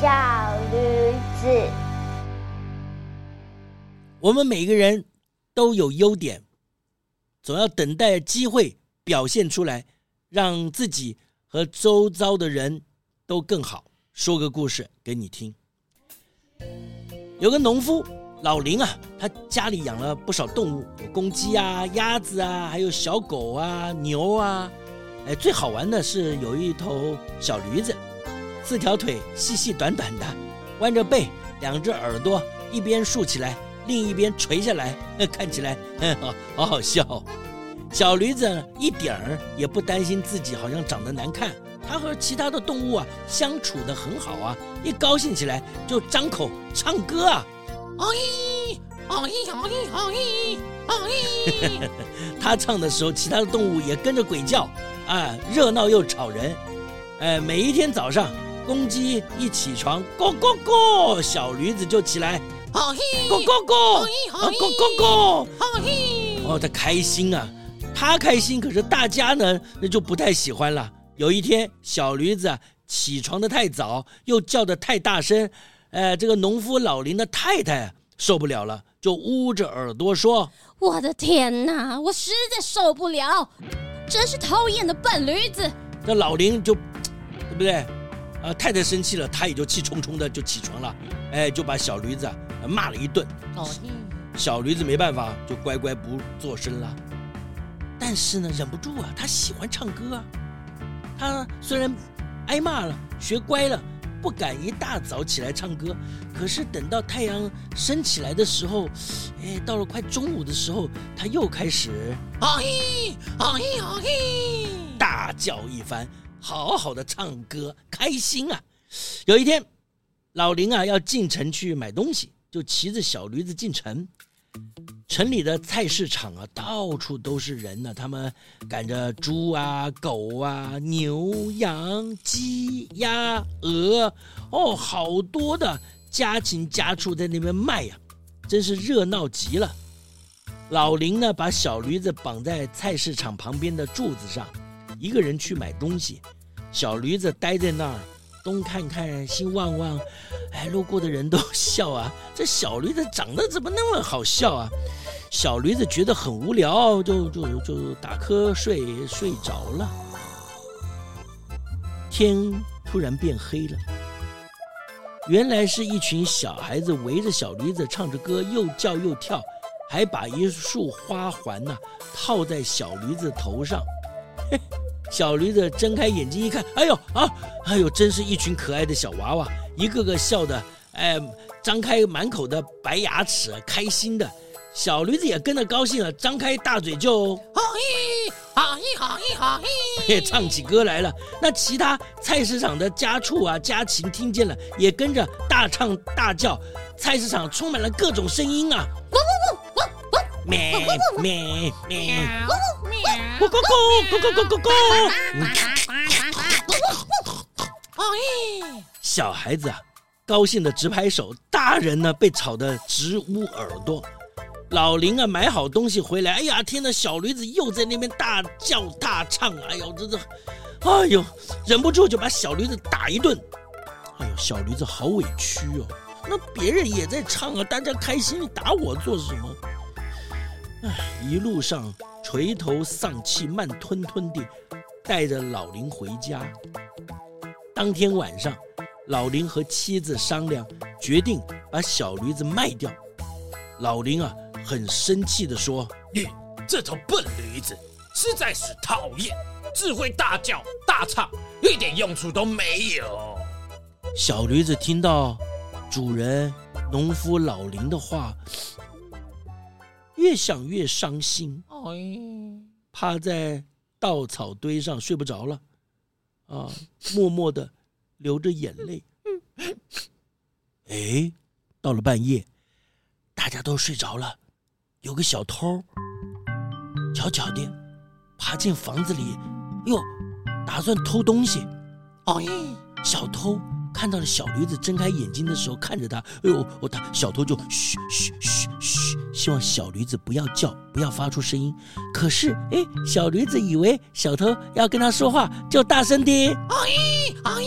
小驴子，我们每个人都有优点，总要等待机会表现出来，让自己和周遭的人都更好。说个故事给你听。有个农夫老林啊，他家里养了不少动物，有公鸡啊、鸭子啊，还有小狗啊、牛啊。哎，最好玩的是有一头小驴子，四条腿细细短短的，弯着背，两只耳朵一边竖起来，另一边垂下来，看起来好 好好笑。小驴子一点儿也不担心自己好像长得难看，它和其他的动物啊相处的很好啊，一高兴起来就张口唱歌啊，哦咦哦咦哦咦哦咦哦咦，它唱的时候，其他的动物也跟着鬼叫啊，热闹又吵人。哎，每一天早上，公鸡一起床，咕咕咕，小驴子就起来，哦嘿咕咕咕，哦咦咕咕咕，哦嘿，哦，它开心啊。它开心，可是大家呢，那就不太喜欢了。有一天，小驴子起床的太早，又叫的太大声，呃，这个农夫老林的太太受不了了，就捂着耳朵说：“我的天哪，我实在受不了，真是讨厌的笨驴子！”那老林就，对不对？呃，太太生气了，他也就气冲冲的就起床了，哎，就把小驴子骂了一顿。哦，小驴子没办法，就乖乖不做声了。但是呢，忍不住啊，他喜欢唱歌啊。他虽然挨骂了，学乖了，不敢一大早起来唱歌。可是等到太阳升起来的时候，哎，到了快中午的时候，他又开始啊嘿啊嘿啊嘿，大叫一番，好好的唱歌，开心啊。有一天，老林啊要进城去买东西，就骑着小驴子进城。城里的菜市场啊，到处都是人呢、他们赶着猪啊、狗啊、牛、羊、鸡、鸭、鹅，哦，好多的家禽家畜在那边卖呀、真是热闹极了。老林呢，把小驴子绑在菜市场旁边的柱子上，一个人去买东西。小驴子待在那儿，东看看，西望望。哎，路过的人都笑啊，这小驴子长得怎么那么好笑啊？小驴子觉得很无聊，就就就打瞌睡睡着了。天突然变黑了，原来是一群小孩子围着小驴子唱着歌，又叫又跳，还把一束花环呐、啊、套在小驴子头上。嘿，小驴子睁开眼睛一看，哎呦啊，哎呦，真是一群可爱的小娃娃。一个个笑的，哎，张开满口的白牙齿，开心的。小驴子也跟着高兴了，张开大嘴就，好嘿，好嘿，好嘿，好嘿，唱起歌来了。那其他菜市场的家畜啊、家禽听见了，也跟着大唱大叫。菜市场充满了各种声音啊，咕咕咕咕咕，咩咩咩，咕咕咕咕咕咕咕咕咕，哎。小孩子啊，高兴的直拍手；大人呢，被吵得直捂耳朵。老林啊，买好东西回来，哎呀，听到小驴子又在那边大叫大唱，哎呦，这这，哎呦，忍不住就把小驴子打一顿。哎呦，小驴子好委屈哦。那别人也在唱啊，大家开心，你打我做什么？哎，一路上垂头丧气、慢吞吞地带着老林回家。当天晚上。老林和妻子商量，决定把小驴子卖掉。老林啊，很生气地说：“你这头笨驴子，实在是讨厌，只会大叫大唱，一点用处都没有。”小驴子听到主人农夫老林的话，越想越伤心，趴在稻草堆上睡不着了。啊，默默的流着眼泪。哎，到了半夜，大家都睡着了，有个小偷悄悄的爬进房子里，哟，打算偷东西。哦，小偷。看到了小驴子睁开眼睛的时候，看着他，哎呦，我他小偷就嘘嘘嘘嘘，希望小驴子不要叫，不要发出声音。可是，哎，小驴子以为小偷要跟他说话，就大声的，哎哎哎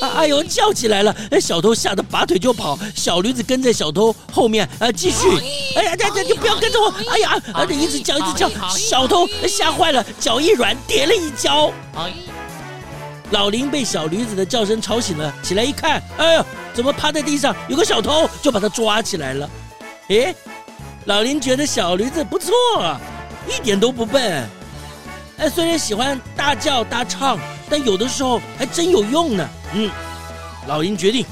哎，哎呦，叫起来了。哎，小偷吓得拔腿就跑，小驴子跟在小偷后面，啊，继续。哎呀，这这你不要跟着我！哎呀，啊，一直叫一直叫，小偷吓坏了，脚一软，跌了一跤。老林被小驴子的叫声吵醒了，起来一看，哎呦，怎么趴在地上有个小偷，就把他抓起来了。诶，老林觉得小驴子不错，一点都不笨。哎，虽然喜欢大叫大唱，但有的时候还真有用呢。嗯，老林决定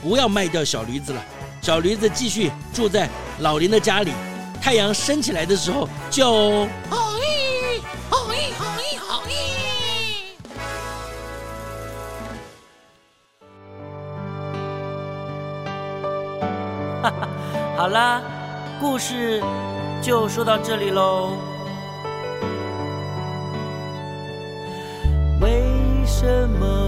不要卖掉小驴子了，小驴子继续住在老林的家里。太阳升起来的时候就。好啦，故事就说到这里喽。为什么？